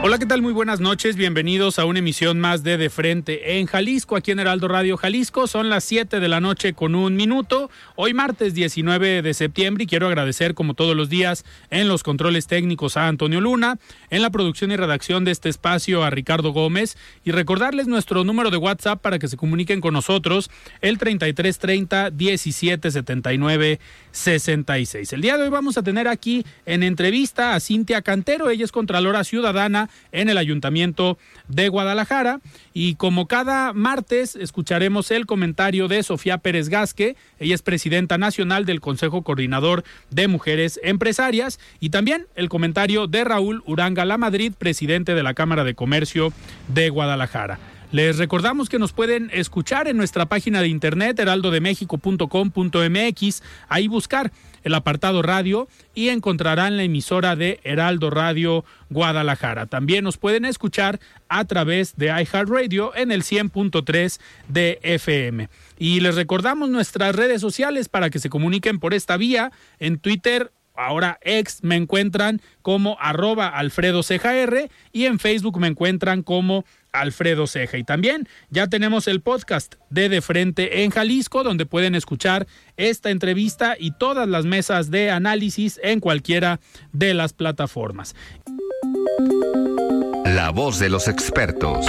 Hola, ¿qué tal? Muy buenas noches. Bienvenidos a una emisión más de De Frente en Jalisco, aquí en Heraldo Radio Jalisco. Son las 7 de la noche con un minuto. Hoy martes 19 de septiembre y quiero agradecer como todos los días en los controles técnicos a Antonio Luna, en la producción y redacción de este espacio a Ricardo Gómez y recordarles nuestro número de WhatsApp para que se comuniquen con nosotros, el 3330 1779 66. El día de hoy vamos a tener aquí en entrevista a Cintia Cantero, ella es Contralora Ciudadana en el Ayuntamiento de Guadalajara. Y como cada martes, escucharemos el comentario de Sofía Pérez Gasque. Ella es presidenta nacional del Consejo Coordinador de Mujeres Empresarias. Y también el comentario de Raúl Uranga La Madrid, presidente de la Cámara de Comercio de Guadalajara. Les recordamos que nos pueden escuchar en nuestra página de internet heraldodemexico.com.mx, ahí buscar el apartado radio y encontrarán la emisora de Heraldo Radio Guadalajara. También nos pueden escuchar a través de iHeartRadio en el 100.3 de FM. Y les recordamos nuestras redes sociales para que se comuniquen por esta vía. En Twitter ahora ex, me encuentran como arroba Alfredo y en Facebook me encuentran como Alfredo Ceja. Y también ya tenemos el podcast de De Frente en Jalisco, donde pueden escuchar esta entrevista y todas las mesas de análisis en cualquiera de las plataformas. La voz de los expertos.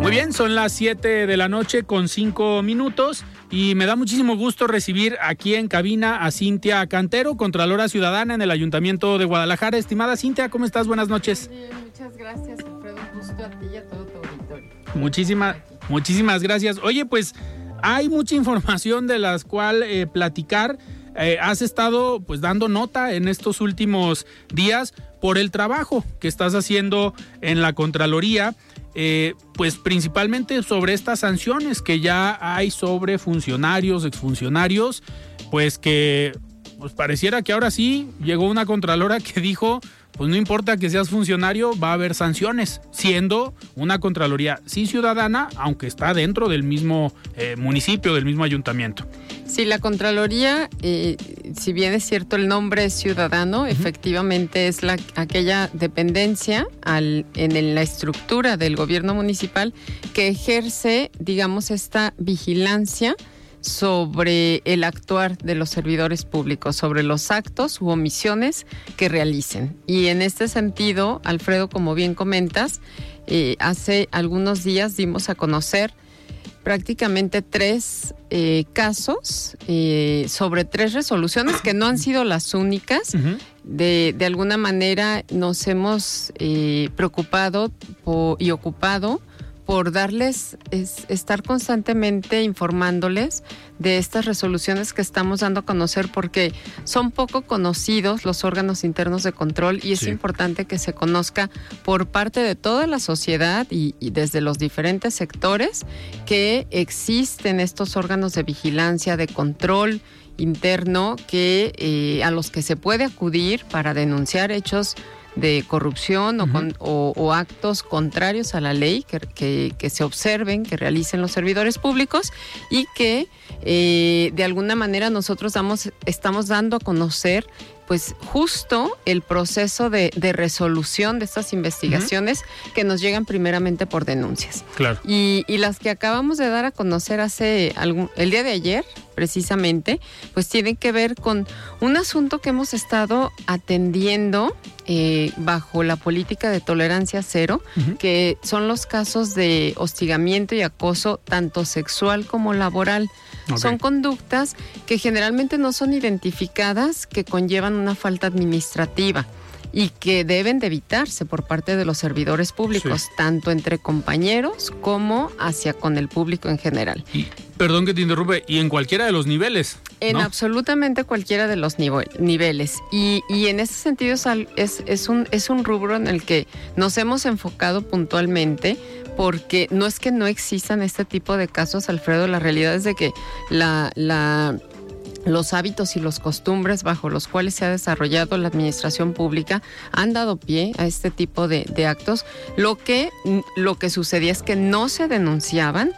Muy bien, son las 7 de la noche con 5 minutos y me da muchísimo gusto recibir aquí en cabina a Cintia Cantero, Contralora Ciudadana en el Ayuntamiento de Guadalajara. Estimada Cintia, ¿cómo estás? Buenas noches. Bien, muchas gracias, Alfredo. Un gusto a ti y a todo tu auditorio. Muchísimas, muchísimas gracias. Oye, pues hay mucha información de las cual eh, platicar. Eh, has estado pues dando nota en estos últimos días por el trabajo que estás haciendo en la Contraloría. Eh, pues principalmente sobre estas sanciones que ya hay sobre funcionarios, exfuncionarios, pues que pues pareciera que ahora sí llegó una contralora que dijo, pues no importa que seas funcionario, va a haber sanciones, siendo una contraloría sí ciudadana, aunque está dentro del mismo eh, municipio, del mismo ayuntamiento. Sí, la Contraloría, eh, si bien es cierto el nombre es ciudadano, efectivamente es la, aquella dependencia al, en la estructura del gobierno municipal que ejerce, digamos, esta vigilancia sobre el actuar de los servidores públicos, sobre los actos u omisiones que realicen. Y en este sentido, Alfredo, como bien comentas, eh, hace algunos días dimos a conocer prácticamente tres eh, casos eh, sobre tres resoluciones que no han sido las únicas. de, de, alguna manera nos hemos eh, preocupado y ocupado por darles, es, estar constantemente informándoles de estas resoluciones que estamos dando a conocer porque son poco conocidos los órganos internos de control y es sí. importante que se conozca por parte de toda la sociedad y, y, desde los diferentes sectores que existen estos órganos de vigilancia, de control interno que eh, a los que se puede acudir para denunciar hechos de corrupción o, con, o, o, actos contrarios a la ley que, que, que, se observen, que realicen los servidores públicos y que eh, de alguna manera nosotros damos, estamos dando a conocer pues justo el proceso de, resolución de estas investigaciones que nos llegan primeramente por denuncias. Claro. Y, y, las que acabamos de dar a conocer hace algún, el día de ayer, precisamente, pues tienen que ver con un asunto que hemos estado atendiendo eh, bajo la política de tolerancia cero, que son los casos de hostigamiento y acoso tanto sexual como laboral. Son conductas que generalmente no son identificadas, que conllevan una falta administrativa y que deben de evitarse por parte de los servidores públicos, tanto entre compañeros como hacia con el público en general. Y, perdón que te interrumpe, y en cualquiera de los niveles. En absolutamente cualquiera de los niveles. Y, y, en ese sentido es, es, un, es un rubro en el que nos hemos enfocado puntualmente porque no es que no existan este tipo de casos, Alfredo, la realidad es de que la, la los hábitos y los costumbres bajo los cuales se ha desarrollado la administración pública han dado pie a este tipo de, actos. Lo que, lo que sucedía es que no se denunciaban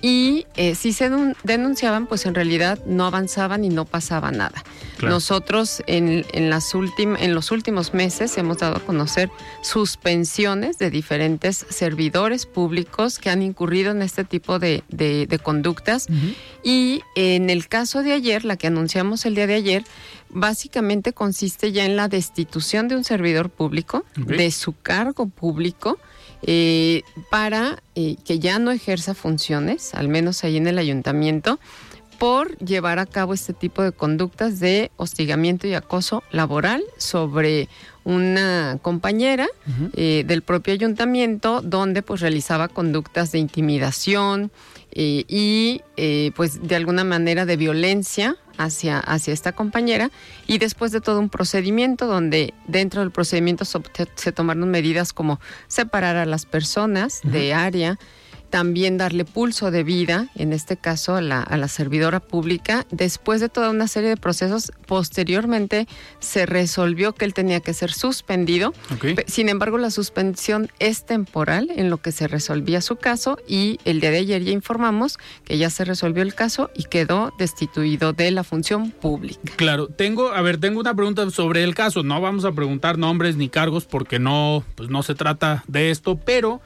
y eh, si se denunciaban, pues en realidad no avanzaban y no pasaba nada. Nosotros en, en, las en los últimos meses hemos dado a conocer suspensiones de diferentes servidores públicos que han incurrido en este tipo de, conductas. Y en el caso de ayer, la que anunciamos el día de ayer, básicamente consiste ya en la destitución de un servidor público, de su cargo público, eh, para eh, que ya no ejerza funciones, al menos ahí en el ayuntamiento, por llevar a cabo este tipo de conductas de hostigamiento y acoso laboral sobre una compañera eh, del propio ayuntamiento donde pues realizaba conductas de intimidación y pues de alguna manera de violencia hacia, hacia esta compañera y después de todo un procedimiento donde dentro del procedimiento se, tomaron medidas como separar a las personas de área, también darle pulso de vida, en este caso a la, servidora pública. Después de toda una serie de procesos, posteriormente se resolvió que él tenía que ser suspendido. Sin embargo, la suspensión es temporal en lo que se resolvía su caso y el día de ayer ya informamos que ya se resolvió el caso y quedó destituido de la función pública. Claro, tengo, a ver, tengo una pregunta sobre el caso. No vamos a preguntar nombres ni cargos porque no, pues no se trata de esto, pero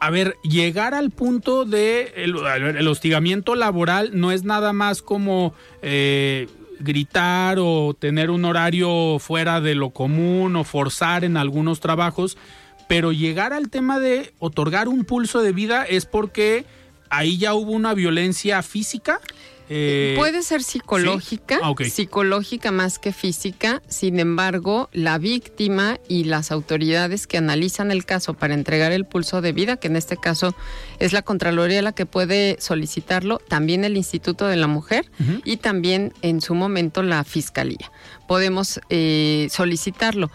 a ver, llegar al punto de el, hostigamiento laboral no es nada más como eh, gritar o tener un horario fuera de lo común o forzar en algunos trabajos, pero llegar al tema de otorgar un pulso de vida es porque ahí ya hubo una violencia física. Eh, Puede ser psicológica, ah, psicológica más que física. Sin embargo, la víctima y las autoridades que analizan el caso para entregar el pulso de vida, que en este caso es la Contraloría la que puede solicitarlo, también el Instituto de la Mujer y también en su momento la Fiscalía. Podemos eh, solicitarlo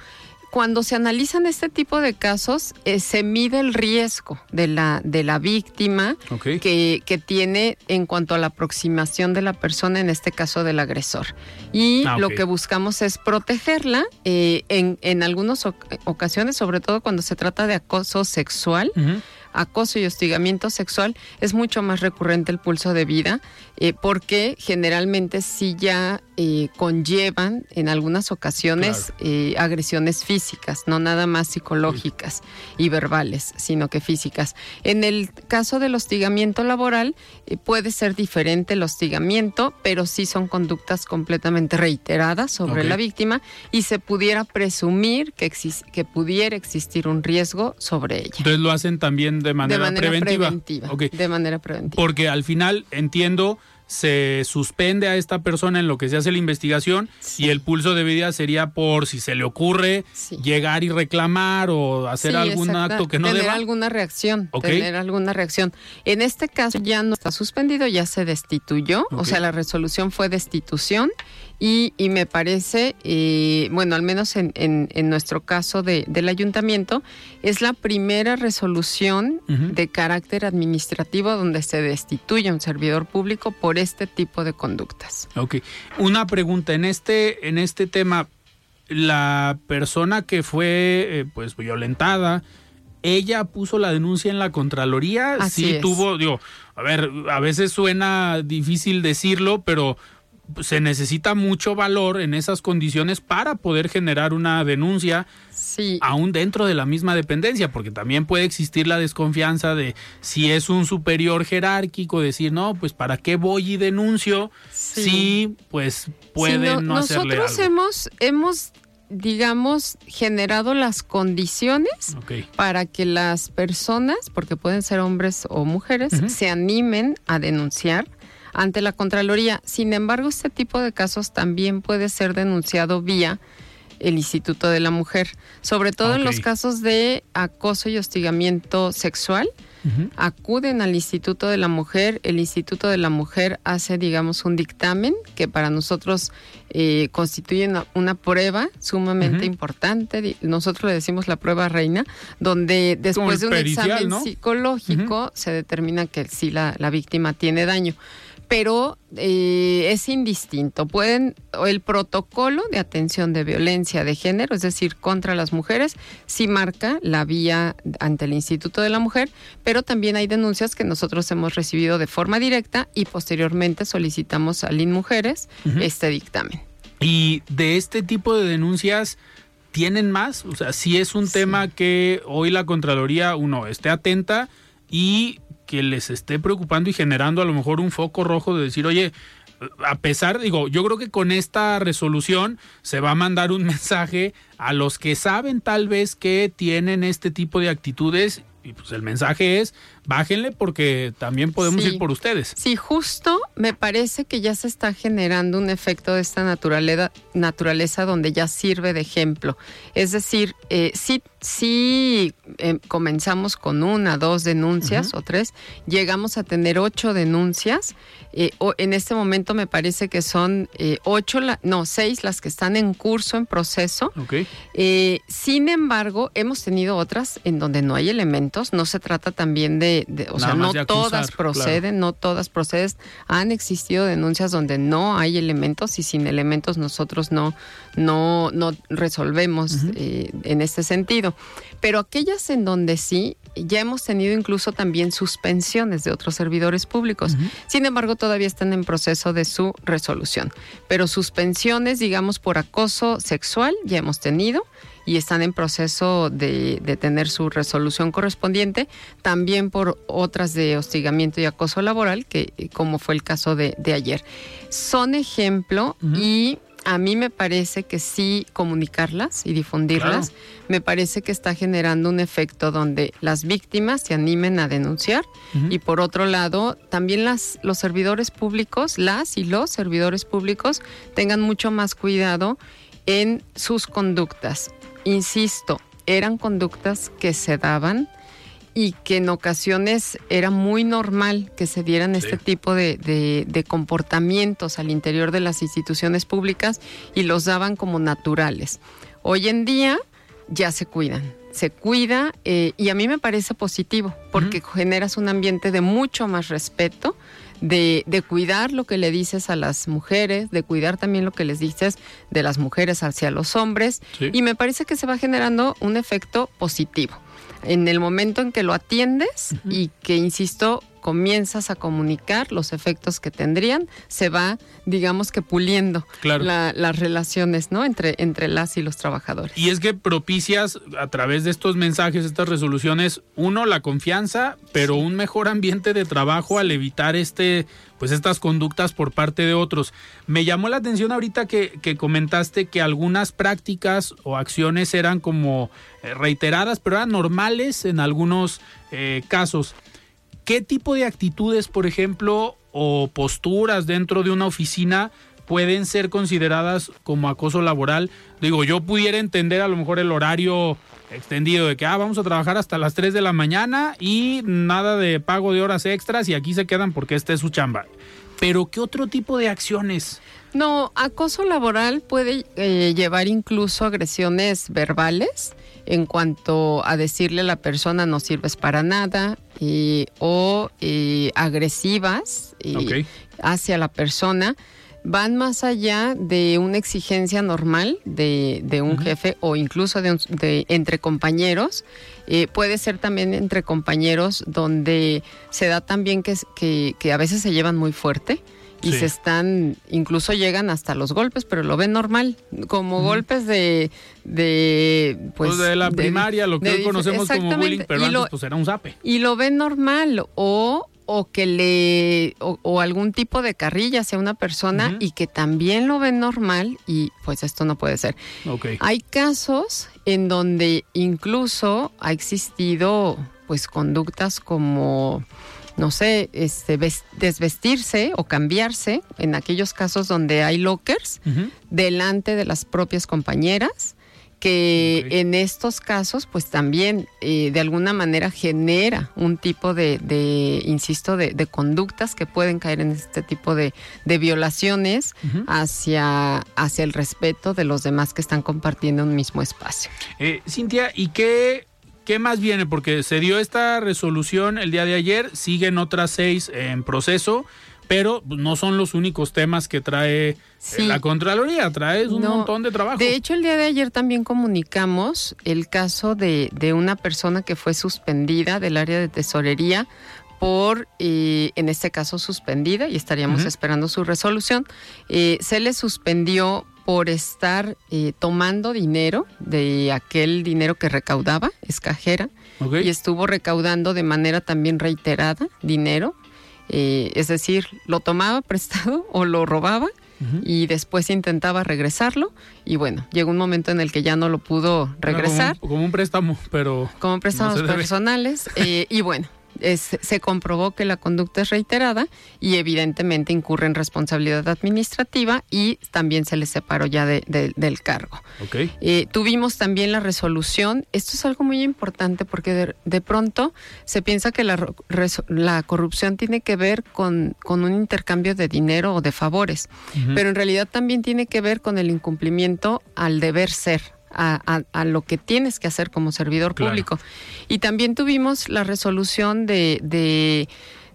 cuando se analizan este tipo de casos, eh, se mide el riesgo de la, de la víctima que, que, tiene en cuanto a la aproximación de la persona, en este caso del agresor. Y ah, lo que buscamos es protegerla eh, en, en algunas ocasiones, sobre todo cuando se trata de acoso sexual acoso y hostigamiento sexual, es mucho más recurrente el pulso de vida, eh, porque generalmente sí ya eh, conllevan en algunas ocasiones eh, agresiones físicas, no nada más psicológicas y verbales, sino que físicas. En el caso del hostigamiento laboral, puede ser diferente el hostigamiento, pero sí son conductas completamente reiteradas sobre la víctima y se pudiera presumir que, que pudiera existir un riesgo sobre ella. Entonces lo hacen también de manera, preventiva. De manera preventiva. Porque al final entiendo se suspende a esta persona en lo que se hace la investigación y el pulso de vida sería por si se le ocurre llegar y reclamar o hacer algún acto que no tener alguna reacción, tener alguna reacción. En este caso ya no está suspendido, ya se destituyó, o sea, la resolución fue destitución y, y me parece, eh, bueno, al menos en, en, nuestro caso de, del ayuntamiento, es la primera resolución de carácter administrativo donde se destituye a un servidor público por este tipo de conductas. Ok. Una pregunta, en este, en este tema, la persona que fue eh, pues violentada, ella puso la denuncia en la Contraloría, Así sí tuvo, digo, a ver, a veces suena difícil decirlo, pero se necesita mucho valor en esas condiciones para poder generar una denuncia Sí, aún dentro de la misma dependencia, porque también puede existir la desconfianza de si es un superior jerárquico, decir, no, pues para qué voy y denuncio Sí. si pues pueden Sí, no- no, hacerle nosotros algo. hemos, hemos, digamos, generado las condiciones para que las personas, porque pueden ser hombres o mujeres, se animen a denunciar ante la Contraloría. Sin embargo, este tipo de casos también puede ser denunciado vía el Instituto de la Mujer, sobre todo en los casos de acoso y hostigamiento sexual. Acuden al Instituto de la Mujer, el Instituto de la Mujer hace, digamos, un dictamen que para nosotros eh, constituye una, una prueba sumamente importante. Nosotros le decimos la prueba reina, donde después de un pericial, examen ¿no? psicológico se determina que sí la, la víctima tiene daño. Pero eh, es indistinto. Pueden, el protocolo de atención de violencia de género, es decir, contra las mujeres, sí marca la vía ante el Instituto de la Mujer, pero también hay denuncias que nosotros hemos recibido de forma directa y posteriormente solicitamos al INMujeres Ujú. este dictamen. Y de este tipo de denuncias, ¿tienen más? O sea, si es un Sí. tema que hoy la Contraloría, uno, esté atenta y que les esté preocupando y generando a lo mejor un foco rojo de decir, oye, a pesar, digo, yo creo que con esta resolución se va a mandar un mensaje a los que saben tal vez que tienen este tipo de actitudes y pues el mensaje es, bájenle porque también podemos Sí. ir por ustedes. Sí, justo me parece que ya se está generando un efecto de esta naturaleza, naturaleza donde ya sirve de ejemplo. Es decir, eh, sí, sí eh, comenzamos con una, dos denuncias o tres, llegamos a tener ocho denuncias. eh, o- en este momento me parece que son eh, ocho, la- no, seis las que están en curso, en proceso. ¿Ok? Eh, sin embargo, hemos tenido otras en donde no hay elementos. No se trata también de, de- o Nada sea, no acusar, todas claro. proceden, no todas proceden. Han existido denuncias donde no hay elementos y sin elementos nosotros no, no, no resolvemos eh, en este sentido. Pero aquellas en donde sí, ya hemos tenido incluso también suspensiones de otros servidores públicos. Sin embargo, todavía están en proceso de su resolución. Pero suspensiones, digamos, por acoso sexual ya hemos tenido y están en proceso de, de tener su resolución correspondiente, también por otras de hostigamiento y acoso laboral, que como fue el caso de, de ayer. Son ejemplo y a mí me parece que sí comunicarlas y difundirlas, Claro. me parece que está generando un efecto donde las víctimas se animen a denunciar y por otro lado, también las, los servidores públicos, las y los servidores públicos tengan mucho más cuidado en sus conductas. Insisto, eran conductas que se daban y que en ocasiones era muy normal que se dieran Sí. este tipo de, de- de comportamientos al interior de las instituciones públicas y los daban como naturales. Hoy en día ya se cuidan, se cuida eh, y a mí me parece positivo porque generas un ambiente de mucho más respeto, de, de cuidar lo que le dices a las mujeres, de cuidar también lo que les dices de las mujeres hacia los hombres Sí. y me parece que se va generando un efecto positivo. En el momento en que lo atiendes y que, insisto, comienzas a comunicar los efectos que tendrían, se va, digamos que puliendo Claro. la- las relaciones, ¿no? Entre, entre las y los trabajadores. Y es que propicias a través de estos mensajes, estas resoluciones, uno, la confianza, pero un mejor ambiente de trabajo al evitar este, pues estas conductas por parte de otros. Me llamó la atención ahorita que, que comentaste que algunas prácticas o acciones eran como eh, reiteradas, pero eran normales en algunos eh, casos. ¿Qué tipo de actitudes, por ejemplo, o posturas dentro de una oficina pueden ser consideradas como acoso laboral? Digo, yo pudiera entender a lo mejor el horario extendido de que ah, vamos a trabajar hasta las 3 de la mañana y nada de pago de horas extras y aquí se quedan porque esta es su chamba. Pero ¿qué otro tipo de acciones? No, acoso laboral puede eh, llevar incluso agresiones verbales en cuanto a decirle a la persona no sirves para nada eh, o agresivas Ok. hacia la persona. Van más allá de una exigencia normal de, de un jefe o incluso de, un- de- entre compañeros. Eh, puede ser también entre compañeros donde se da también que, es- que, que a veces se llevan muy fuerte y Sí. se están, incluso llegan hasta los golpes, pero lo ven normal, como golpes de, de pues, Pues de la primaria, lo que de hoy conocemos como bullying, pero y antes lo- pues era un zape. y lo ven normal o o que le o, o algún tipo de carrilla hacia una persona y que también lo ven normal y pues esto no puede ser. Hay casos en donde incluso ha existido pues conductas como no sé, este ves- desvestirse o cambiarse en aquellos casos donde hay lockers delante de las propias compañeras, que en estos casos pues también eh, de alguna manera genera un tipo de, de, insisto, de, de conductas que pueden caer en este tipo de, de violaciones hacia, hacia el respeto de los demás que están compartiendo un mismo espacio. Eh, Cintia, ¿y qué, qué más viene? Porque se dio esta resolución el día de ayer, siguen otras seis en proceso, pero no son los únicos temas que trae eh, Sí. la Contraloría, trae un No. montón de trabajo. De hecho, el día de ayer también comunicamos el caso de, de una persona que fue suspendida del área de tesorería por, eh, en este caso, suspendida y estaríamos esperando su resolución. Eh, se le suspendió por estar eh, tomando dinero de aquel dinero que recaudaba, es cajera, y estuvo recaudando de manera también reiterada dinero, eh, es decir, lo tomaba prestado o lo robaba y después intentaba regresarlo y bueno, llegó un momento en el que ya no lo pudo regresar Como, un- como un préstamo, pero como préstamos no personales eh, y bueno, es- se comprobó que la conducta es reiterada y evidentemente incurre en responsabilidad administrativa y también se le separó ya de- de- del cargo. Ok. Eh, tuvimos también la resolución. Esto es algo muy importante porque de, de pronto se piensa que la, la corrupción tiene que ver con, con un intercambio de dinero o de favores, pero en realidad también tiene que ver con el incumplimiento al deber ser. A, a- a lo que tienes que hacer como servidor Claro. público. Y también tuvimos la resolución de, de,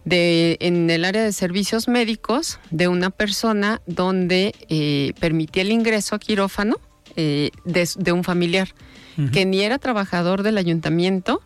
de- en el área de servicios médicos de una persona donde eh, permitía el ingreso a quirófano eh, de, de un familiar que ni era trabajador del ayuntamiento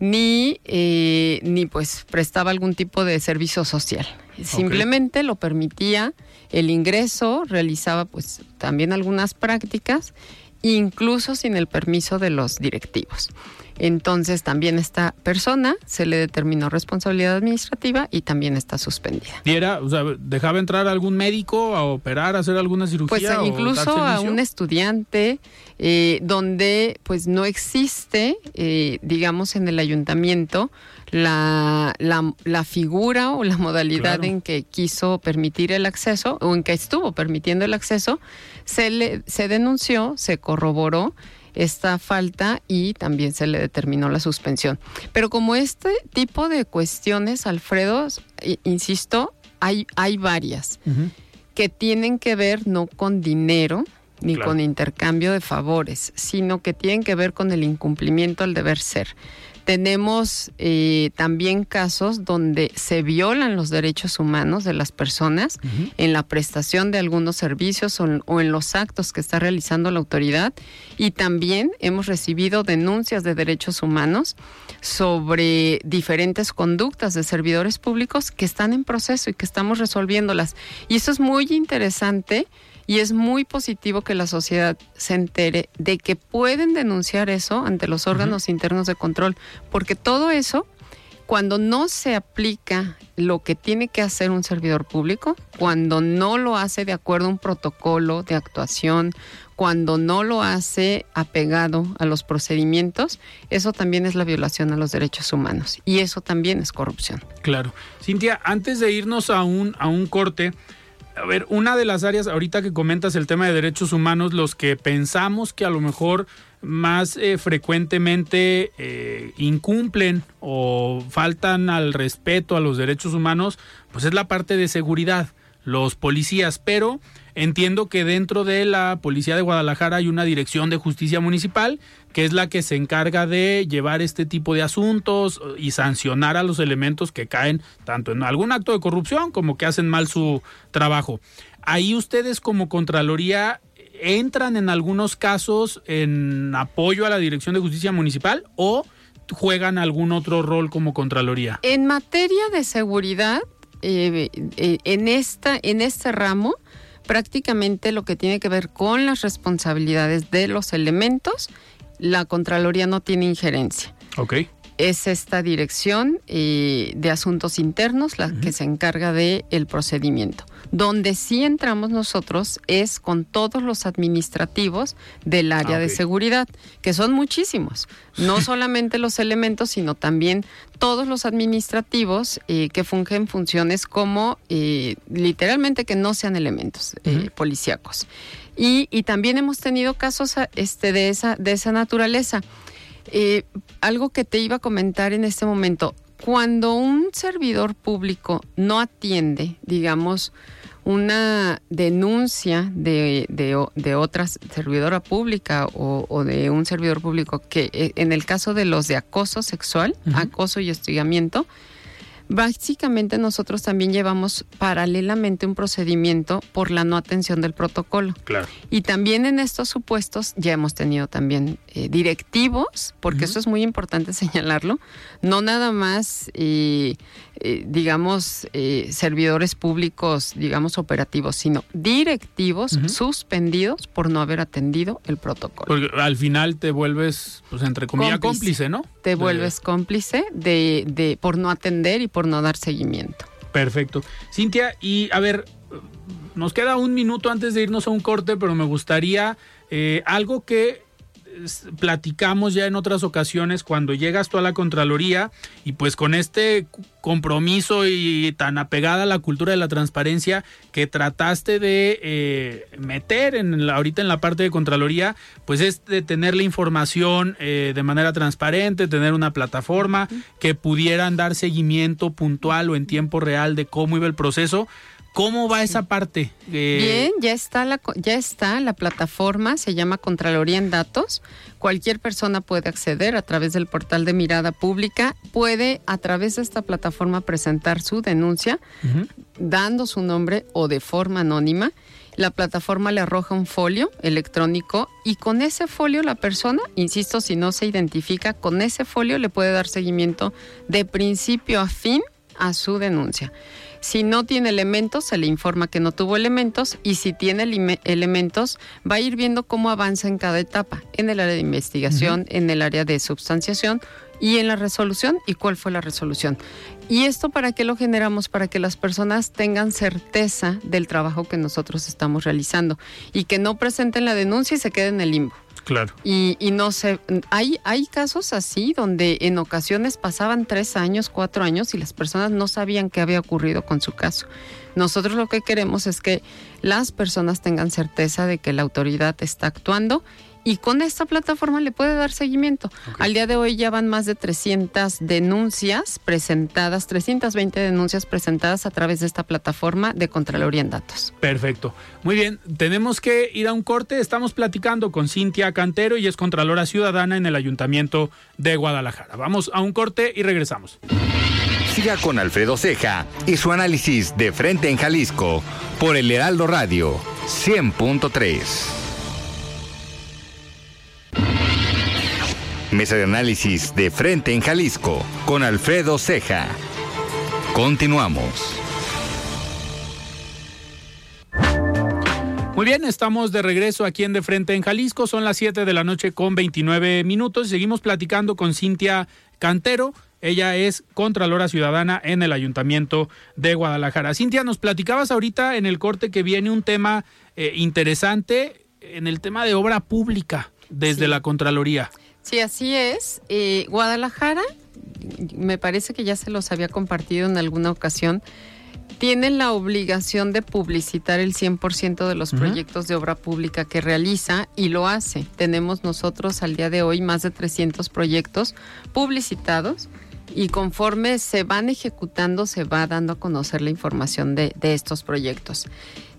ni, eh, ni pues prestaba algún tipo de servicio social. Simplemente lo permitía el ingreso, realizaba pues también algunas prácticas, incluso sin el permiso de los directivos. Entonces también esta persona se le determinó responsabilidad administrativa y también está suspendida. ¿Y era, o sea, dejaba entrar a algún médico a operar, a hacer alguna cirugía? Pues incluso a un estudiante eh, donde pues no existe, eh, digamos, en el ayuntamiento la, la, la figura o la modalidad Claro. en que quiso permitir el acceso o en que estuvo permitiendo el acceso, se, le, se denunció, se corroboró esta falta y también se le determinó la suspensión. Pero como este tipo de cuestiones, Alfredo, insisto, hay, hay varias que tienen que ver no con dinero ni Claro. con intercambio de favores, sino que tienen que ver con el incumplimiento al deber ser. Tenemos eh, también casos donde se violan los derechos humanos de las personas en la prestación de algunos servicios o o en los actos que está realizando la autoridad. Y también hemos recibido denuncias de derechos humanos sobre diferentes conductas de servidores públicos que están en proceso y que estamos resolviéndolas. Y eso es muy interesante y es muy positivo que la sociedad se entere de que pueden denunciar eso ante los órganos internos de control, porque todo eso cuando no se aplica lo que tiene que hacer un servidor público, cuando no lo hace de acuerdo a un protocolo de actuación, cuando no lo hace apegado a los procedimientos, eso también es la violación a los derechos humanos y eso también es corrupción. Claro. Cintia, antes de irnos a un, a un corte, a ver, una de las áreas, ahorita que comentas el tema de derechos humanos, los que pensamos que a lo mejor más eh, frecuentemente eh, incumplen o faltan al respeto a los derechos humanos, pues es la parte de seguridad, los policías, pero entiendo que dentro de la Policía de Guadalajara hay una dirección de justicia municipal que es la que se encarga de llevar este tipo de asuntos y sancionar a los elementos que caen tanto en algún acto de corrupción como que hacen mal su trabajo. Ahí ustedes como Contraloría entran en algunos casos en apoyo a la Dirección de Justicia Municipal o juegan algún otro rol como Contraloría. En materia de seguridad, eh, eh, en, esta, en este ramo prácticamente lo que tiene que ver con las responsabilidades de los elementos, la Contraloría no tiene injerencia. Ok es esta dirección eh, de asuntos internos la que se encarga del el procedimiento. Donde sí entramos nosotros es con todos los administrativos del área Ah, de seguridad, que son muchísimos. No solamente los elementos, sino también todos los administrativos eh, que fungen funciones como eh, literalmente que no sean elementos policíacos. Y, y también hemos tenido casos este, de, esa, de esa naturaleza. Eh, algo que te iba a comentar en este momento, cuando un servidor público no atiende, digamos, una denuncia de, de, de otra servidora pública o, o de un servidor público que eh, en el caso de los de acoso sexual, acoso y hostigamiento, Básicamente nosotros también llevamos paralelamente un procedimiento por la no atención del protocolo. Claro. Y también en estos supuestos ya hemos tenido también eh, directivos, porque eso es muy importante señalarlo, no nada más, eh, eh, digamos, eh, servidores públicos, digamos, operativos, sino directivos suspendidos por no haber atendido el protocolo. Porque al final te vuelves, pues entre comillas, Cómplice. cómplice, ¿no? Te De- vuelves cómplice de, de por no atender y por no dar seguimiento. Perfecto. Cintia, y a ver, nos queda un minuto antes de irnos a un corte, pero me gustaría eh, algo que platicamos ya en otras ocasiones cuando llegas tú a la Contraloría y pues con este compromiso y tan apegada a la cultura de la transparencia que trataste de eh, meter en la- ahorita en la parte de Contraloría, pues es de tener la información eh, de manera transparente, tener una plataforma que pudieran dar seguimiento puntual o en tiempo real de cómo iba el proceso. ¿Cómo va esa parte? Eh, Bien, ya está la ya está la plataforma, se llama Contraloría en Datos. Cualquier persona puede acceder a través del portal de mirada pública, puede a través de esta plataforma presentar su denuncia dando su nombre o de forma anónima. La plataforma le arroja un folio electrónico y con ese folio la persona, insisto, si no se identifica, con ese folio le puede dar seguimiento de principio a fin a su denuncia. Si no tiene elementos, se le informa que no tuvo elementos y si tiene elementos, va a ir viendo cómo avanza en cada etapa, en el área de investigación, en el área de substanciación y en la resolución y cuál fue la resolución. ¿Y esto para qué lo generamos? Para que las personas tengan certeza del trabajo que nosotros estamos realizando y que no presenten la denuncia y se queden en el limbo. Claro. Y, y no sé, hay, hay casos así donde en ocasiones pasaban tres años, cuatro años y las personas no sabían qué había ocurrido con su caso. Nosotros lo que queremos es que las personas tengan certeza de que la autoridad está actuando y con esta plataforma le puede dar seguimiento. Al día de hoy ya van más de 300 denuncias presentadas, 320 denuncias presentadas a través de esta plataforma de Contraloría en Datos. Perfecto. Muy bien, tenemos que ir a un corte. Estamos platicando con Cintia Cantero y es Contralora Ciudadana en el Ayuntamiento de Guadalajara. Vamos a un corte y regresamos. Siga con Alfredo Ceja y su análisis de frente en Jalisco por el Heraldo Radio 100.3. Mesa de análisis de frente en Jalisco con Alfredo Ceja. Continuamos. Muy bien, estamos de regreso aquí en De Frente en Jalisco. Son las 7 de la noche con 29 minutos. Seguimos platicando con Cintia Cantero. Ella es Contralora Ciudadana en el Ayuntamiento de Guadalajara. Cintia, nos platicabas ahorita en el corte que viene un tema eh, interesante en el tema de obra pública desde Sí. la Contraloría. Sí, así es. Eh, Guadalajara, me parece que ya se los había compartido en alguna ocasión, tiene la obligación de publicitar el 100% de los proyectos de obra pública que realiza y lo hace. Tenemos nosotros al día de hoy más de 300 proyectos publicitados y conforme se van ejecutando se va dando a conocer la información de, de estos proyectos.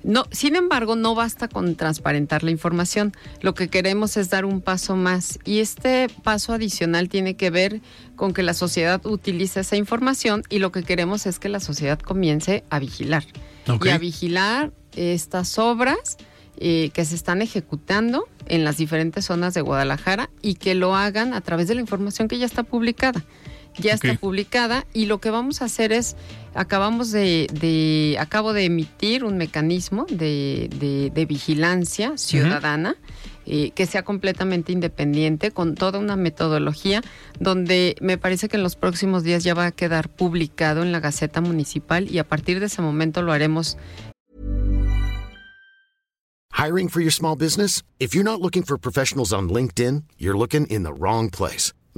No, sin embargo, no basta con transparentar la información. Lo que queremos es dar un paso más y este paso adicional tiene que ver con que la sociedad utilice esa información y lo que queremos es que la sociedad comience a vigilar y a vigilar estas obras eh, que se están ejecutando en las diferentes zonas de Guadalajara y que lo hagan a través de la información que ya está publicada. Ya está publicada y lo que vamos a hacer es, acabamos de, de- acabo de emitir un mecanismo de, de- de vigilancia ciudadana. eh, que sea completamente independiente, con toda una metodología, donde me parece que en los próximos días ya va a quedar publicado en la Gaceta Municipal y a partir de ese momento lo haremos Hiring for your small business? If you're not looking for professionals on LinkedIn, you're looking in the wrong place.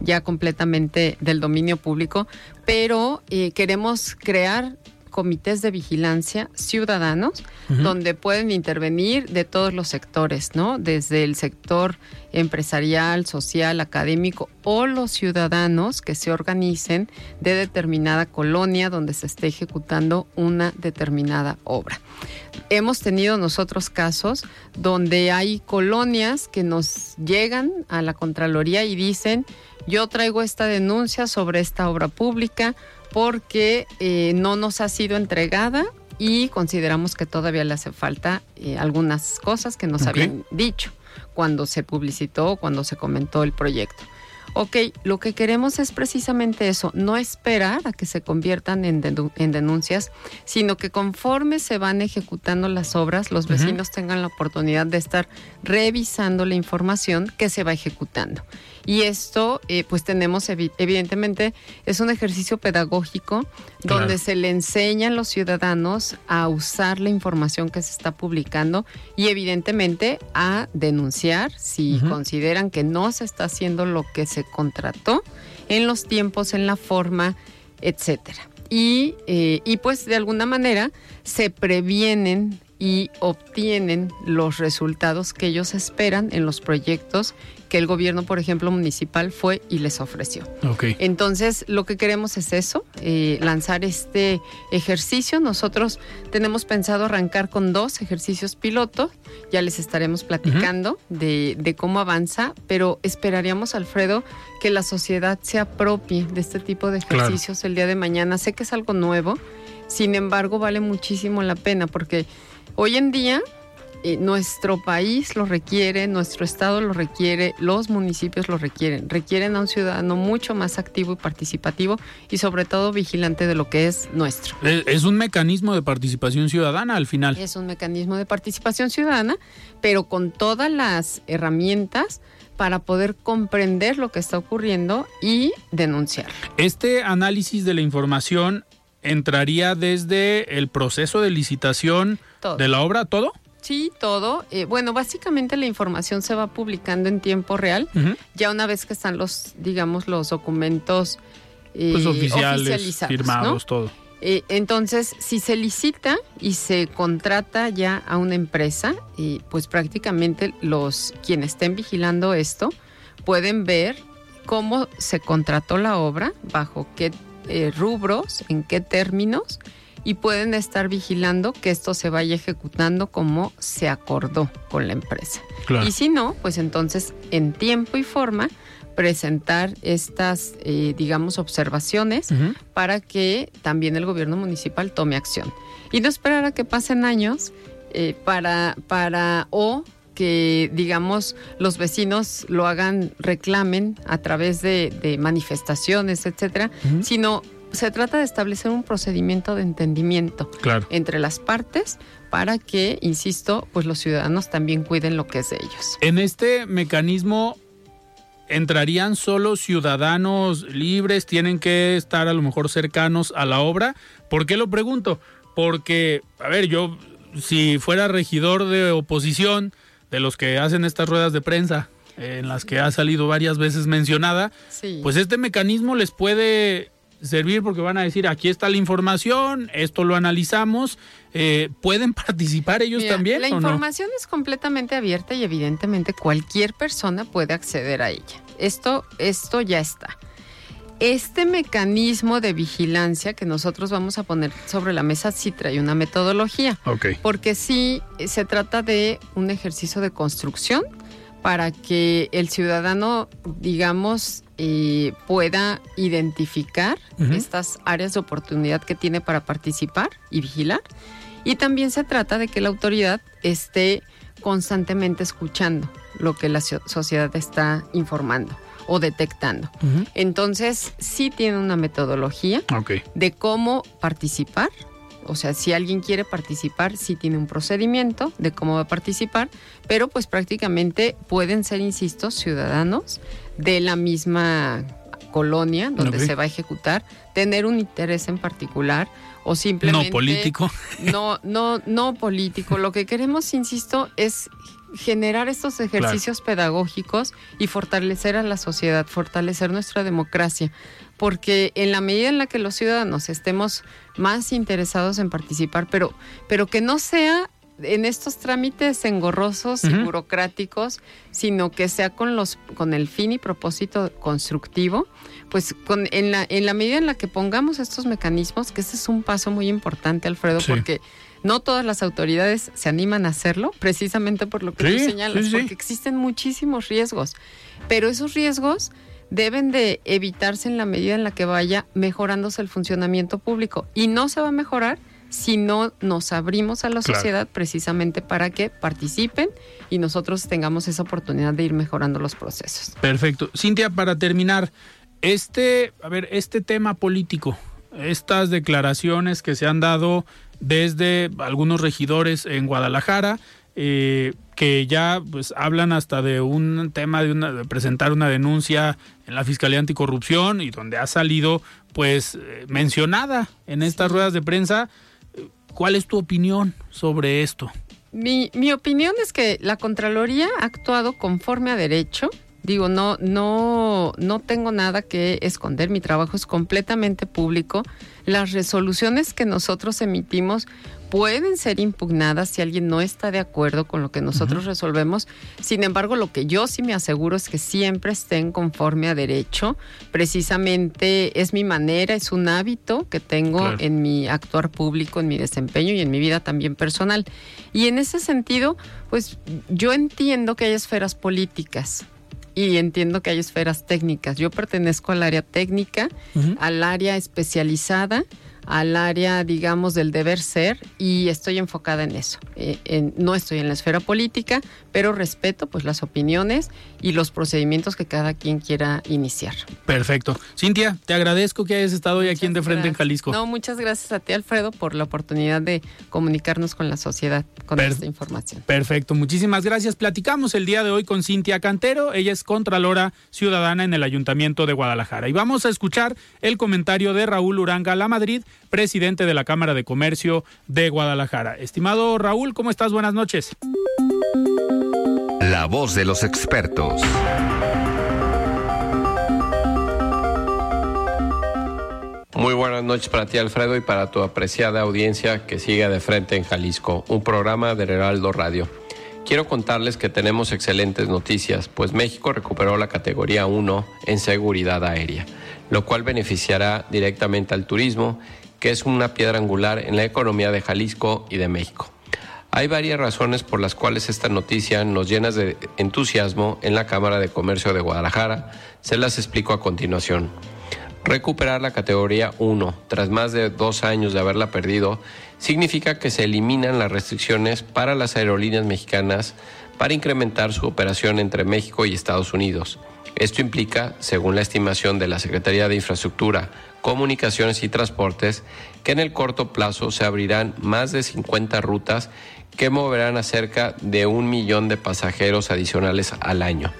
ya completamente del dominio público, pero eh, queremos crear comités de vigilancia ciudadanos donde pueden intervenir de todos los sectores, ¿no? Desde el sector empresarial, social, académico o los ciudadanos que se organicen de determinada colonia donde se esté ejecutando una determinada obra. Hemos tenido nosotros casos donde hay colonias que nos llegan a la Contraloría y dicen, yo traigo esta denuncia sobre esta obra pública porque eh, no nos ha sido entregada y consideramos que todavía le hace falta eh, algunas cosas que nos habían dicho cuando se publicitó, cuando se comentó el proyecto. Ok, lo que queremos es precisamente eso, no esperar a que se conviertan en, en denuncias, sino que conforme se van ejecutando las obras, los vecinos tengan la oportunidad de estar revisando la información que se va ejecutando. Y esto, eh, pues tenemos, evi- evidentemente, es un ejercicio pedagógico Claro. donde se le enseña a los ciudadanos a usar la información que se está publicando y evidentemente a denunciar si consideran que no se está haciendo lo que se contrató en los tiempos, en la forma, etcétera. Y, eh, y pues de alguna manera se previenen y obtienen los resultados que ellos esperan en los proyectos que el gobierno, por ejemplo, municipal fue y les ofreció. Ok. Entonces, lo que queremos es eso, eh, lanzar este ejercicio. Nosotros tenemos pensado arrancar con dos ejercicios pilotos. Ya les estaremos platicando de, de cómo avanza, pero esperaríamos, Alfredo, que la sociedad se apropie de este tipo de Claro. ejercicios el día de mañana. Sé que es algo nuevo, sin embargo, vale muchísimo la pena porque hoy en día eh, nuestro país lo requiere, nuestro estado lo requiere, los municipios lo requieren. Requieren a un ciudadano mucho más activo y participativo y sobre todo vigilante de lo que es nuestro. Es es un mecanismo de participación ciudadana al final. Es un mecanismo de participación ciudadana, pero con todas las herramientas para poder comprender lo que está ocurriendo y denunciar. Este análisis de la información entraría desde el proceso de licitación Todo. de la obra, todo. Sí, todo. Eh, bueno, básicamente la información se va publicando en tiempo real. Ya una vez que están los, digamos, los documentos eh, Pues oficiales, oficializados, firmados, ¿no? todo. Eh, entonces, si se licita y se contrata ya a una empresa, y pues prácticamente los quienes estén vigilando esto pueden ver cómo se contrató la obra, bajo qué eh, rubros, en qué términos, y pueden estar vigilando que esto se vaya ejecutando como se acordó con la empresa. Claro. Y si no, pues entonces en tiempo y forma presentar estas, eh, digamos, observaciones para que también el gobierno municipal tome acción. Y no esperar a que pasen años eh, para, para o que, digamos, los vecinos lo hagan, reclamen a través de, de manifestaciones, etcétera, sino se trata de establecer un procedimiento de entendimiento Claro. entre las partes para que, insisto, pues los ciudadanos también cuiden lo que es de ellos. En este mecanismo ¿entrarían solo ciudadanos libres? ¿Tienen que estar a lo mejor cercanos a la obra? ¿Por qué lo pregunto? Porque, a ver, yo, si fuera regidor de oposición, de los que hacen estas ruedas de prensa, en las que ha salido varias veces mencionada, Sí. pues este mecanismo les puede servir porque van a decir, aquí está la información, esto lo analizamos, eh, ¿pueden participar ellos Mira, también La no? información es completamente abierta y evidentemente cualquier persona puede acceder a ella. Esto, esto ya está. Este mecanismo de vigilancia que nosotros vamos a poner sobre la mesa sí trae una metodología, porque sí se trata de un ejercicio de construcción para que el ciudadano, digamos, eh, pueda identificar estas áreas de oportunidad que tiene para participar y vigilar. Y también se trata de que la autoridad esté constantemente escuchando lo que la so- sociedad está informando o detectando. Entonces, sí tiene una metodología de cómo participar. O sea, si alguien quiere participar, sí tiene un procedimiento de cómo va a participar, pero pues prácticamente pueden ser, insisto, ciudadanos de la misma colonia donde se va a ejecutar, tener un interés en particular o simplemente No político. no, no, no político. Lo que queremos, insisto, es generar estos ejercicios pedagógicos y fortalecer a la sociedad, fortalecer nuestra democracia. Porque en la medida en la que los ciudadanos estemos más interesados en participar, pero, pero que no sea en estos trámites engorrosos y burocráticos, sino que sea con los con el fin y propósito constructivo, pues con, en, la, en la medida en la que pongamos estos mecanismos, que ese es un paso muy importante, Alfredo, Sí. porque no todas las autoridades se animan a hacerlo, precisamente por lo que Sí, tú señalas, sí, sí. porque existen muchísimos riesgos, pero esos riesgos deben de evitarse en la medida en la que vaya mejorándose el funcionamiento público y no se va a mejorar si no nos abrimos a la Claro. sociedad precisamente para que participen y nosotros tengamos esa oportunidad de ir mejorando los procesos. Perfecto. Cintia, para terminar, este, a ver, este tema político, estas declaraciones que se han dado desde algunos regidores en Guadalajara, eh, que ya pues hablan hasta de un tema de, una, de presentar una denuncia en la Fiscalía Anticorrupción y donde ha salido pues eh, mencionada en estas ruedas de prensa. ¿Cuál es tu opinión sobre esto? Mi, mi opinión es que la Contraloría ha actuado conforme a derecho. Digo, no, no, no tengo nada que esconder. Mi trabajo es completamente público. Las resoluciones que nosotros emitimos pueden ser impugnadas si alguien no está de acuerdo con lo que nosotros resolvemos. Sin embargo, lo que yo sí me aseguro es que siempre estén conforme a derecho. Precisamente es mi manera, es un hábito que tengo Claro. en mi actuar público, en mi desempeño y en mi vida también personal. Y en ese sentido, pues yo entiendo que hay esferas políticas y entiendo que hay esferas técnicas. Yo pertenezco al área técnica, al área especializada, al área, digamos, del deber ser y estoy enfocada en eso. Eh, en- no estoy en la esfera política, pero respeto pues las opiniones y los procedimientos que cada quien quiera iniciar. Perfecto. Cintia, te agradezco que hayas estado hoy aquí en De Frente en. Jalisco. No, muchas gracias a ti, Alfredo, por la oportunidad de comunicarnos con la sociedad con Per- esta información. Perfecto, muchísimas gracias. Platicamos el día de hoy con Cintia Cantero, ella es Contralora Ciudadana en el Ayuntamiento de Guadalajara. Y vamos a escuchar el comentario de Raúl Uranga La Madrid, presidente de la Cámara de Comercio de Guadalajara. Estimado Raúl, ¿cómo estás? Buenas noches. La voz de los expertos. Muy buenas noches para ti, Alfredo, y para tu apreciada audiencia que sigue de frente en Jalisco, un programa de Heraldo Radio. Quiero contarles que tenemos excelentes noticias, pues México recuperó la categoría 1 en seguridad aérea, lo cual beneficiará directamente al turismo, que es una piedra angular en la economía de Jalisco y de México. Hay varias razones por las cuales esta noticia nos llena de entusiasmo en la Cámara de Comercio de Guadalajara. Se las explico a continuación. Recuperar la categoría 1 tras más de dos años de haberla perdido significa que se eliminan las restricciones para las aerolíneas mexicanas para incrementar su operación entre México y Estados Unidos. Esto implica, según la estimación de la Secretaría de Infraestructura, Comunicaciones y Transportes, que en el corto plazo se abrirán más de 50 rutas que moverán a cerca de un millón de pasajeros adicionales al año.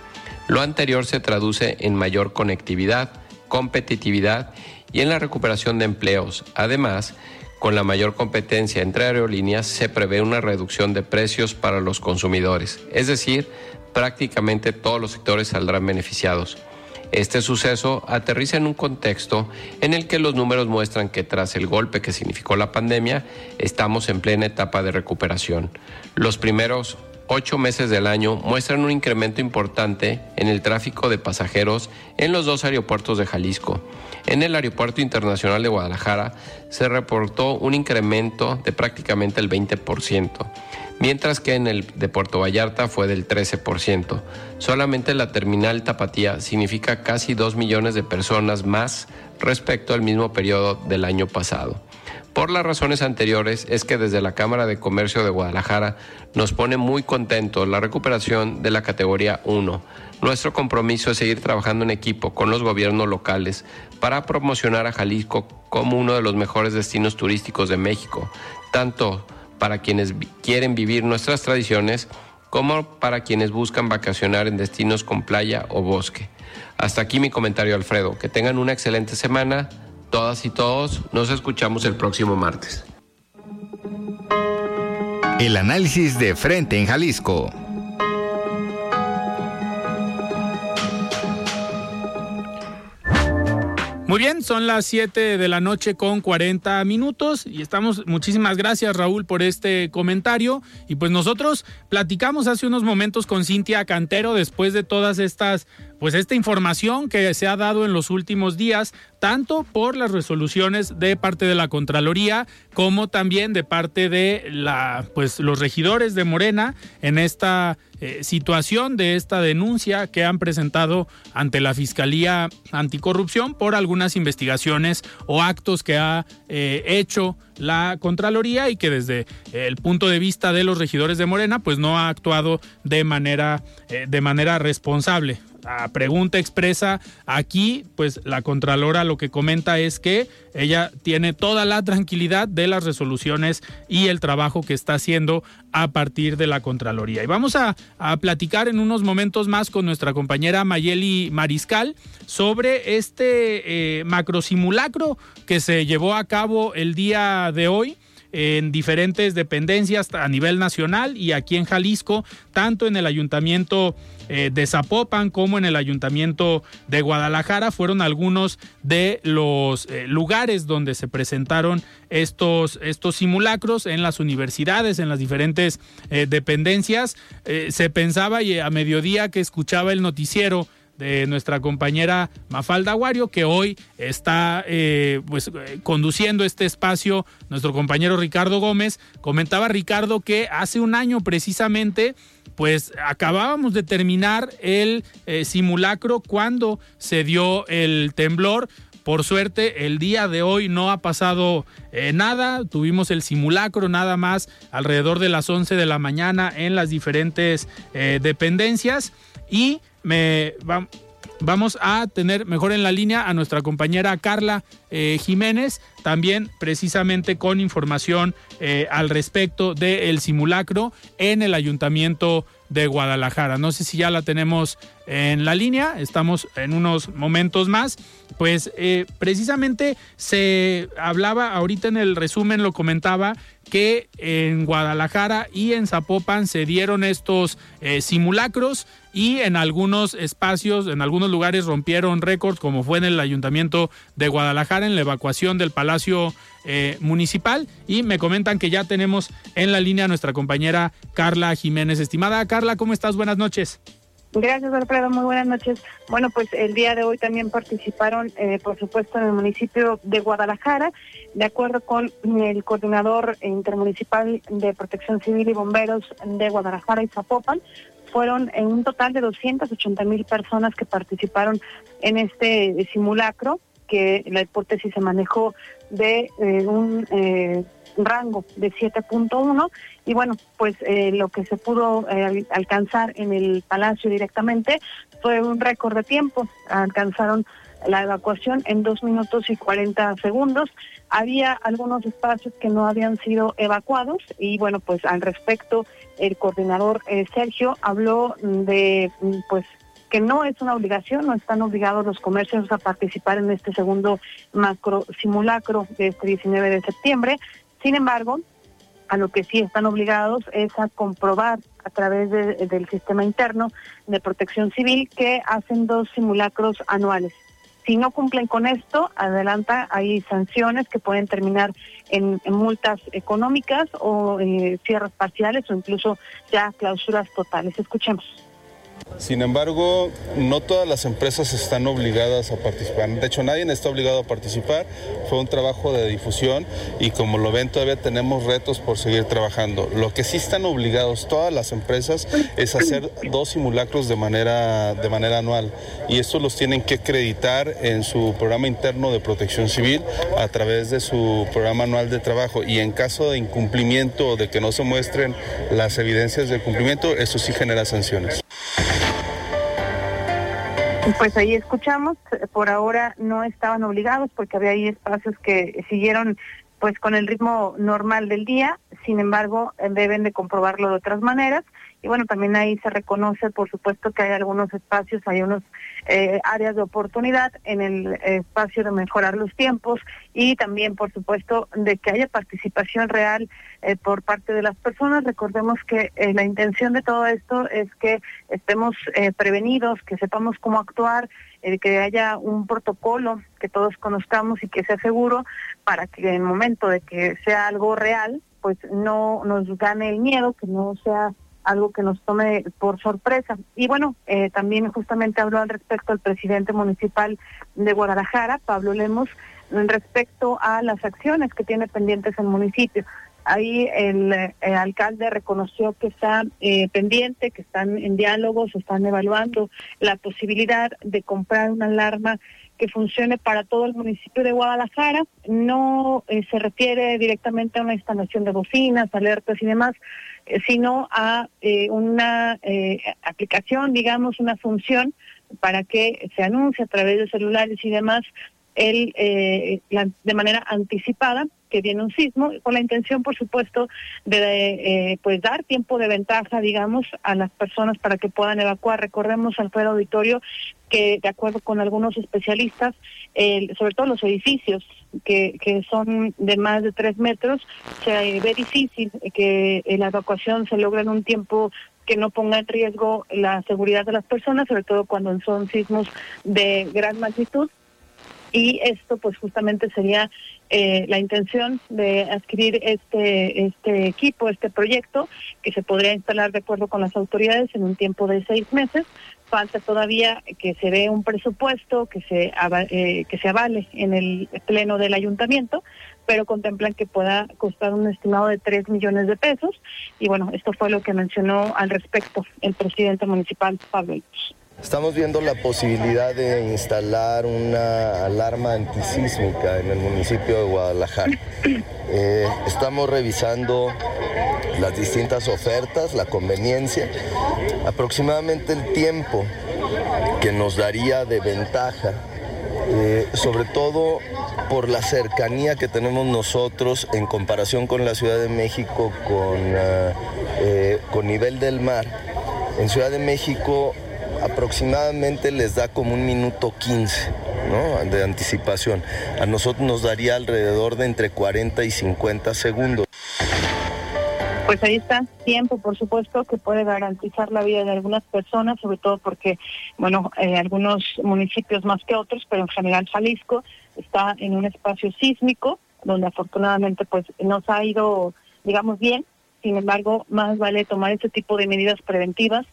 Lo anterior se traduce en mayor conectividad, competitividad y en la recuperación de empleos. Además, con la mayor competencia entre aerolíneas se prevé una reducción de precios para los consumidores, es decir, prácticamente todos los sectores saldrán beneficiados. Este suceso aterriza en un contexto en el que los números muestran que tras el golpe que significó la pandemia, estamos en plena etapa de recuperación. Los primeros ocho meses del año muestran un incremento importante en el tráfico de pasajeros en los dos aeropuertos de Jalisco. En el Aeropuerto Internacional de Guadalajara se reportó un incremento de prácticamente el 20% mientras que en el de Puerto Vallarta fue del 13%. Solamente la terminal Tapatía significa casi 2 millones de personas más respecto al mismo periodo del año pasado. Por las razones anteriores es que desde la Cámara de Comercio de Guadalajara nos pone muy contentos la recuperación de la categoría 1. Nuestro compromiso es seguir trabajando en equipo con los gobiernos locales para promocionar a Jalisco como uno de los mejores destinos turísticos de México, tanto para quienes quieren vivir nuestras tradiciones como para quienes buscan vacacionar en destinos con playa o bosque. Hasta aquí mi comentario, Alfredo. Que tengan una excelente semana, todas y todos. Nos escuchamos el próximo martes. El análisis de frente en Jalisco. Muy bien, son las 7 de la noche con 40 minutos y estamos, muchísimas gracias Raúl por este comentario. Y pues nosotros platicamos hace unos momentos con Cintia Cantero después de todas estas pues esta información que se ha dado en los últimos días, tanto por las resoluciones de parte de la Contraloría como también de parte de la, pues, los regidores de Morena en esta eh, situación de esta denuncia que han presentado ante la Fiscalía Anticorrupción por algunas investigaciones o actos que ha eh, hecho la Contraloría y que desde el punto de vista de los regidores de Morena pues no ha actuado de manera, eh, de manera responsable a pregunta expresa aquí, pues la Contralora lo que comenta es que ella tiene toda la tranquilidad de las resoluciones y el trabajo que está haciendo a partir de la Contraloría. Y vamos a, platicar en unos momentos más con nuestra compañera Mayeli Mariscal sobre este eh, macro simulacro que se llevó a cabo el día de hoy en diferentes dependencias a nivel nacional y aquí en Jalisco, tanto en el ayuntamiento eh, de Zapopan como en el ayuntamiento de Guadalajara fueron algunos de los eh, lugares donde se presentaron estos, estos simulacros en las universidades, en las diferentes eh, dependencias. se pensaba y a mediodía que escuchaba el noticiero de nuestra compañera Mafalda Aguario, que hoy está eh, pues, eh, conduciendo este espacio, nuestro compañero Ricardo Gómez. Comentaba Ricardo que hace un año precisamente pues acabábamos de terminar el eh, simulacro cuando se dio el temblor. Por suerte, el día de hoy no ha pasado nada. Tuvimos el simulacro nada más alrededor de las 11 de la mañana en las diferentes dependencias y me vamos a tener mejor en la línea a nuestra compañera Carla eh, Jiménez, también precisamente con información eh, al respecto del simulacro en el ayuntamiento de Guadalajara. No sé si ya la tenemos en la línea, estamos en unos momentos más. Pues eh, precisamente se hablaba ahorita en el resumen, lo comentaba, que en Guadalajara y en Zapopan se dieron estos eh, simulacros y en algunos espacios, en algunos lugares rompieron récords, como fue en el ayuntamiento de Guadalajara, en la evacuación del Palacio eh, Municipal. Y me comentan que ya tenemos en la línea nuestra compañera Carla Jiménez. Estimada Carla, ¿cómo estás? Buenas noches. Gracias, Alfredo. Muy buenas noches. Bueno, pues el día de hoy también participaron, eh, por supuesto, en el municipio de Guadalajara, de acuerdo con el coordinador intermunicipal de Protección Civil y Bomberos de Guadalajara y Zapopan. Fueron en un total de 280 mil personas que participaron en este simulacro, que la hipótesis se manejó de eh, un eh, rango de 7.1 y bueno, pues eh, lo que se pudo alcanzar en el Palacio directamente fue un récord de tiempo. Alcanzaron la evacuación en dos minutos y 40 segundos. Había algunos espacios que no habían sido evacuados y bueno, pues al respecto el coordinador Sergio habló de pues que no es una obligación, no están obligados los comercios a participar en este segundo macro simulacro de este 19 de septiembre. Sin embargo, a lo que sí están obligados es a comprobar a través del sistema interno de protección civil que hacen dos simulacros anuales. Si no cumplen con esto, adelanta, hay sanciones que pueden terminar en, multas económicas o eh, cierres parciales o incluso ya clausuras totales. Escuchemos. Sin embargo, no todas las empresas están obligadas a participar. De hecho, nadie está obligado a participar. Fue un trabajo de difusión y como lo ven, todavía tenemos retos por seguir trabajando. Lo que sí están obligados todas las empresas es hacer dos simulacros de manera, de manera anual y estos los tienen que acreditar en su programa interno de protección civil a través de su programa anual de trabajo y en caso de incumplimiento o de que no se muestren las evidencias de cumplimiento, eso sí genera sanciones. Pues ahí escuchamos, por ahora no estaban obligados porque había ahí espacios que siguieron pues con el ritmo normal del día, sin embargo deben de comprobarlo de otras maneras. Y bueno, también ahí se reconoce, por supuesto, que hay algunos espacios, hay unos eh, áreas de oportunidad en el espacio de mejorar los tiempos y también, por supuesto, de que haya participación real eh, por parte de las personas. Recordemos que eh, la intención de todo esto es que estemos prevenidos, que sepamos cómo actuar, que haya un protocolo que todos conozcamos y que sea seguro para que en el momento de que sea algo real, pues no nos gane el miedo, que no sea algo que nos tome por sorpresa. Y bueno, eh, también justamente habló al respecto el presidente municipal de Guadalajara, Pablo Lemos, respecto a las acciones que tiene pendientes el municipio. Ahí el, eh, alcalde reconoció que está eh, pendiente, que están en diálogos, están evaluando la posibilidad de comprar una alarma que funcione para todo el municipio de Guadalajara. No se refiere directamente a una instalación de bocinas, alertas y demás, sino a eh, una eh, aplicación, digamos, una función para que se anuncie a través de celulares y demás el, eh, de manera anticipada que viene un sismo, con la intención, por supuesto, de pues dar tiempo de ventaja, digamos, a las personas para que puedan evacuar. Recordemos, al Alfredo Auditorio, que de acuerdo con algunos especialistas, sobre todo los edificios que, que son de más de tres metros, se ve difícil que la evacuación se logre en un tiempo que no ponga en riesgo la seguridad de las personas, sobre todo cuando son sismos de gran magnitud. Y esto pues justamente sería eh, la intención de adquirir este, este equipo, este proyecto, que se podría instalar de acuerdo con las autoridades en un tiempo de seis meses, falta todavía que se dé un presupuesto que se eh, que se avale en el pleno del ayuntamiento pero contemplan que pueda costar un estimado de 3 millones de pesos. Y bueno esto fue lo que mencionó al respecto el presidente municipal Pablo Estamos viendo la posibilidad de instalar una alarma antisísmica en el municipio de Guadalajara. Eh, estamos revisando las distintas ofertas, la conveniencia, aproximadamente el tiempo que nos daría de ventaja, eh, sobre todo por la cercanía que tenemos nosotros en comparación con la Ciudad de México, con, eh, con nivel del mar. En Ciudad de México aproximadamente les da como un minuto 15 de anticipación. A nosotros nos daría alrededor de entre 40 y 50 segundos. Pues ahí está, tiempo, por supuesto, que puede garantizar la vida de algunas personas, sobre todo porque, bueno, eh, algunos municipios más que otros, pero en general Jalisco está en un espacio sísmico, donde afortunadamente pues nos ha ido, digamos, bien. Sin embargo, más vale tomar este tipo de medidas preventivas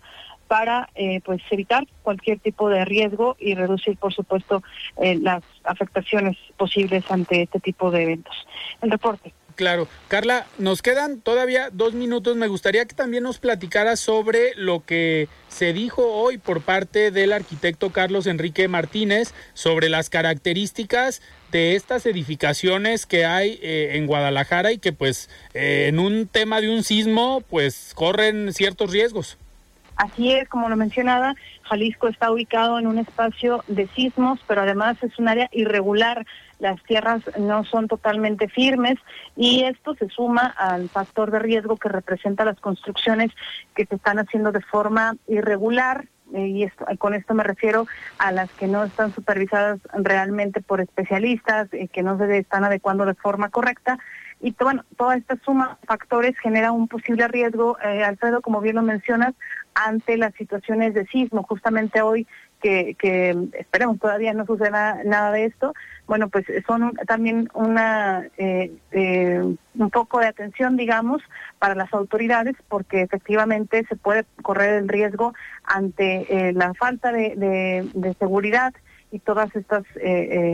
para eh, pues evitar cualquier tipo de riesgo y reducir por supuesto eh, las afectaciones posibles ante este tipo de eventos. El reporte. Claro. Carla, nos quedan todavía dos minutos. Me gustaría que también nos platicara sobre lo que se dijo hoy por parte del arquitecto Carlos Enrique Martínez sobre las características de estas edificaciones que hay eh, en Guadalajara y que pues en un tema de un sismo pues corren ciertos riesgos. Así es, como lo mencionaba, Jalisco está ubicado en un espacio de sismos, pero además es un área irregular. Las tierras no son totalmente firmes y esto se suma al factor de riesgo que representa las construcciones que se están haciendo de forma irregular, y esto, con esto me refiero a las que no están supervisadas realmente por especialistas, y que no se están adecuando de forma correcta. Y bueno, toda esta suma de factores genera un posible riesgo, eh, Alfredo, como bien lo mencionas, ante las situaciones de sismo. Justamente hoy que, que esperemos todavía no suceda nada de esto, bueno, pues son también una eh, eh, un poco de atención, digamos, para las autoridades, porque efectivamente se puede correr el riesgo ante eh, la falta de, de, seguridad y todas estas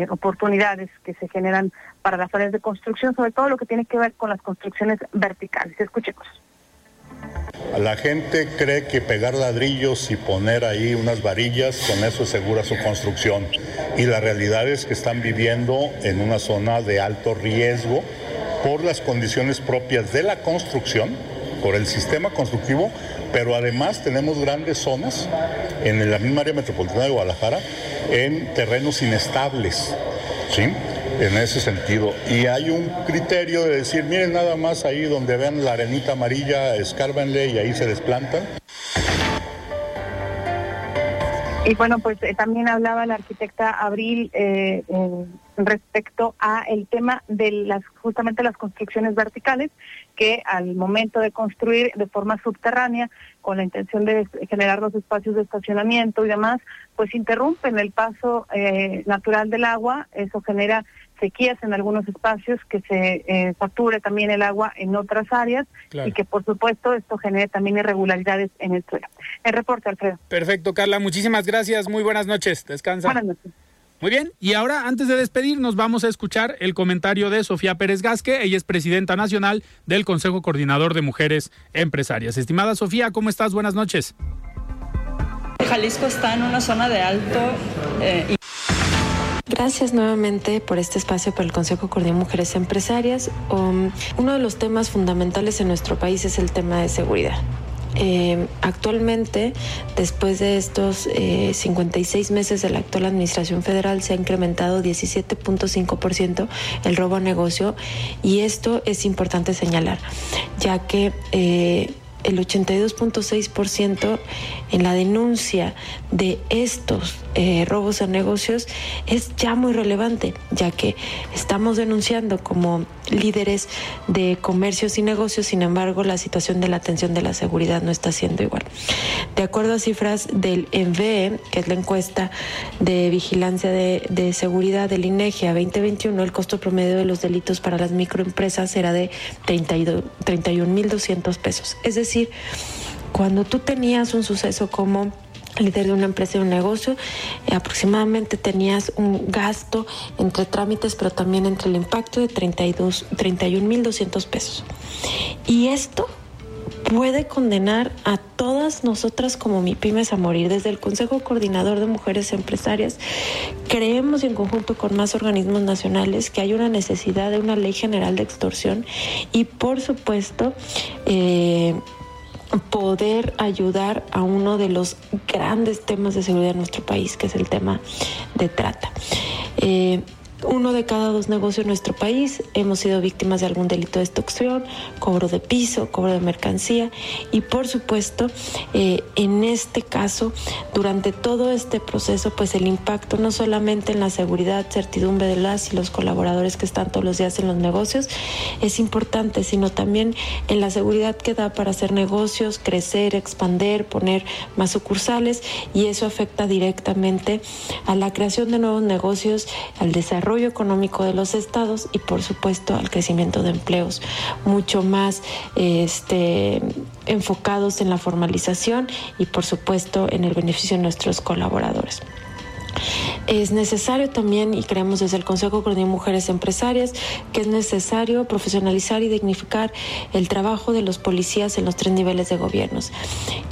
oportunidades que se generan para las áreas de construcción, sobre todo lo que tiene que ver con las construcciones verticales. Escuchemos. La gente cree que pegar ladrillos y poner ahí unas varillas, con eso asegura su construcción. Y la realidad es que están viviendo en una zona de alto riesgo por las condiciones propias de la construcción, por el sistema constructivo, pero además tenemos grandes zonas en la misma área metropolitana de Guadalajara en terrenos inestables. ¿sí? En ese sentido. Y hay un criterio de decir, miren nada más ahí donde vean la arenita amarilla, escárbanle y ahí se desplantan. Y bueno, pues eh, también hablaba la arquitecta Abril eh, respecto a el tema de las justamente las construcciones verticales que al momento de construir de forma subterránea con la intención de generar los espacios de estacionamiento y demás, pues interrumpen el paso eh, natural del agua, eso genera sequías en algunos espacios, que se eh, sature también el agua en otras áreas y que por supuesto esto genere también irregularidades en el suelo. El reporte, Alfredo. Perfecto, Carla, muchísimas gracias, muy buenas noches, descansa. Buenas noches. Muy bien, y ahora antes de despedirnos vamos a escuchar el comentario de Sofía Pérez Gasque, ella es presidenta nacional del Consejo Coordinador de Mujeres Empresarias. Estimada Sofía, ¿cómo estás? Buenas noches. Jalisco está en una zona de alto eh, Gracias nuevamente por este espacio para el Consejo de Mujeres Empresarias. Um, uno de los temas fundamentales en nuestro país es el tema de seguridad. Eh, actualmente, después de estos 56 eh, meses de la actual Administración Federal, se ha incrementado 17.5% el robo a negocio y esto es importante señalar, ya que eh, el 82.6% en la denuncia de estos eh, robos a negocios es ya muy relevante, ya que estamos denunciando como líderes de comercios y negocios, sin embargo la situación de la atención de la seguridad no está siendo igual. De acuerdo a cifras del ENVE, que es la encuesta de vigilancia de, seguridad del INEGI a 2021, el costo promedio de los delitos para las microempresas era de 31.200 pesos. Es decir, cuando tú tenías un suceso como líder de una empresa y un negocio, eh, aproximadamente tenías un gasto entre trámites, pero también entre el impacto de 31.200 pesos. Y esto puede condenar a todas nosotras como mi pymes a morir. Desde el Consejo Coordinador de Mujeres Empresarias creemos en conjunto con más organismos nacionales que hay una necesidad de una ley general de extorsión y por supuesto eh, poder ayudar a uno de los grandes temas de seguridad en nuestro país, que es el tema de trata. Eh, uno de cada dos negocios en nuestro país hemos sido víctimas de algún delito de extorsión, cobro de piso, cobro de mercancía. Y por supuesto eh, en este caso durante todo este proceso pues el impacto no solamente en la seguridad, certidumbre de las y los colaboradores que están todos los días en los negocios es importante, sino también en la seguridad que da para hacer negocios, crecer, expander, poner más sucursales. Y eso afecta directamente a la creación de nuevos negocios, al desarrollo económico de los estados y por supuesto al crecimiento de empleos mucho más este, enfocados en la formalización y por supuesto en el beneficio de nuestros colaboradores. Es necesario también, y creemos desde el Consejo de Mujeres Empresarias, que es necesario profesionalizar y dignificar el trabajo de los policías en los tres niveles de gobiernos.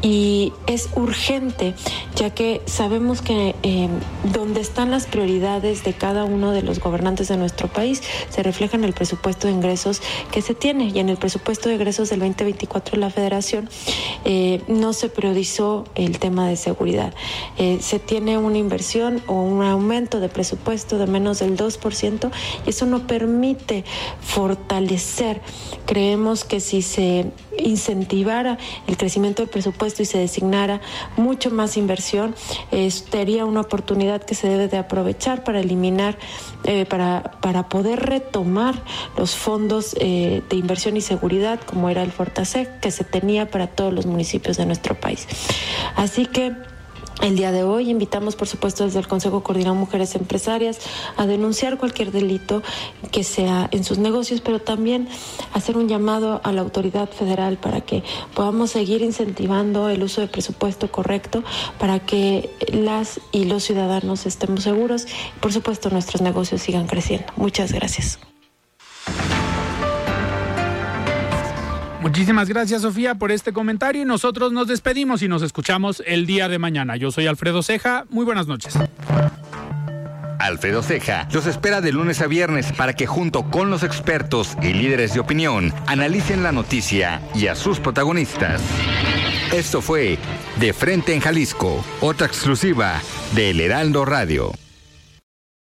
Y es urgente, ya que sabemos que eh, donde están las prioridades de cada uno de los gobernantes de nuestro país se refleja en el presupuesto de ingresos que se tiene. Y en el presupuesto de ingresos del 2024 de la Federación eh, no se priorizó el tema de seguridad. Eh, se tiene una inversión o un aumento de presupuesto de menos del 2% y eso no permite fortalecer. Creemos que si se incentivara el crecimiento del presupuesto y se designara mucho más inversión, sería una oportunidad que se debe de aprovechar para eliminar, eh, para, para poder retomar los fondos eh, de inversión y seguridad como era el Fortasec que se tenía para todos los municipios de nuestro país. Así que el día de hoy invitamos, por supuesto, desde el Consejo Coordinado Mujeres Empresarias a denunciar cualquier delito que sea en sus negocios, pero también hacer un llamado a la autoridad federal para que podamos seguir incentivando el uso de presupuesto correcto para que las y los ciudadanos estemos seguros y, por supuesto, nuestros negocios sigan creciendo. Muchas gracias. Muchísimas gracias, Sofía, por este comentario y nosotros nos despedimos y nos escuchamos el día de mañana. Yo soy Alfredo Ceja. Muy buenas noches. Alfredo Ceja los espera de lunes a viernes para que junto con los expertos y líderes de opinión analicen la noticia y a sus protagonistas. Esto fue De Frente en Jalisco, otra exclusiva de El Heraldo Radio.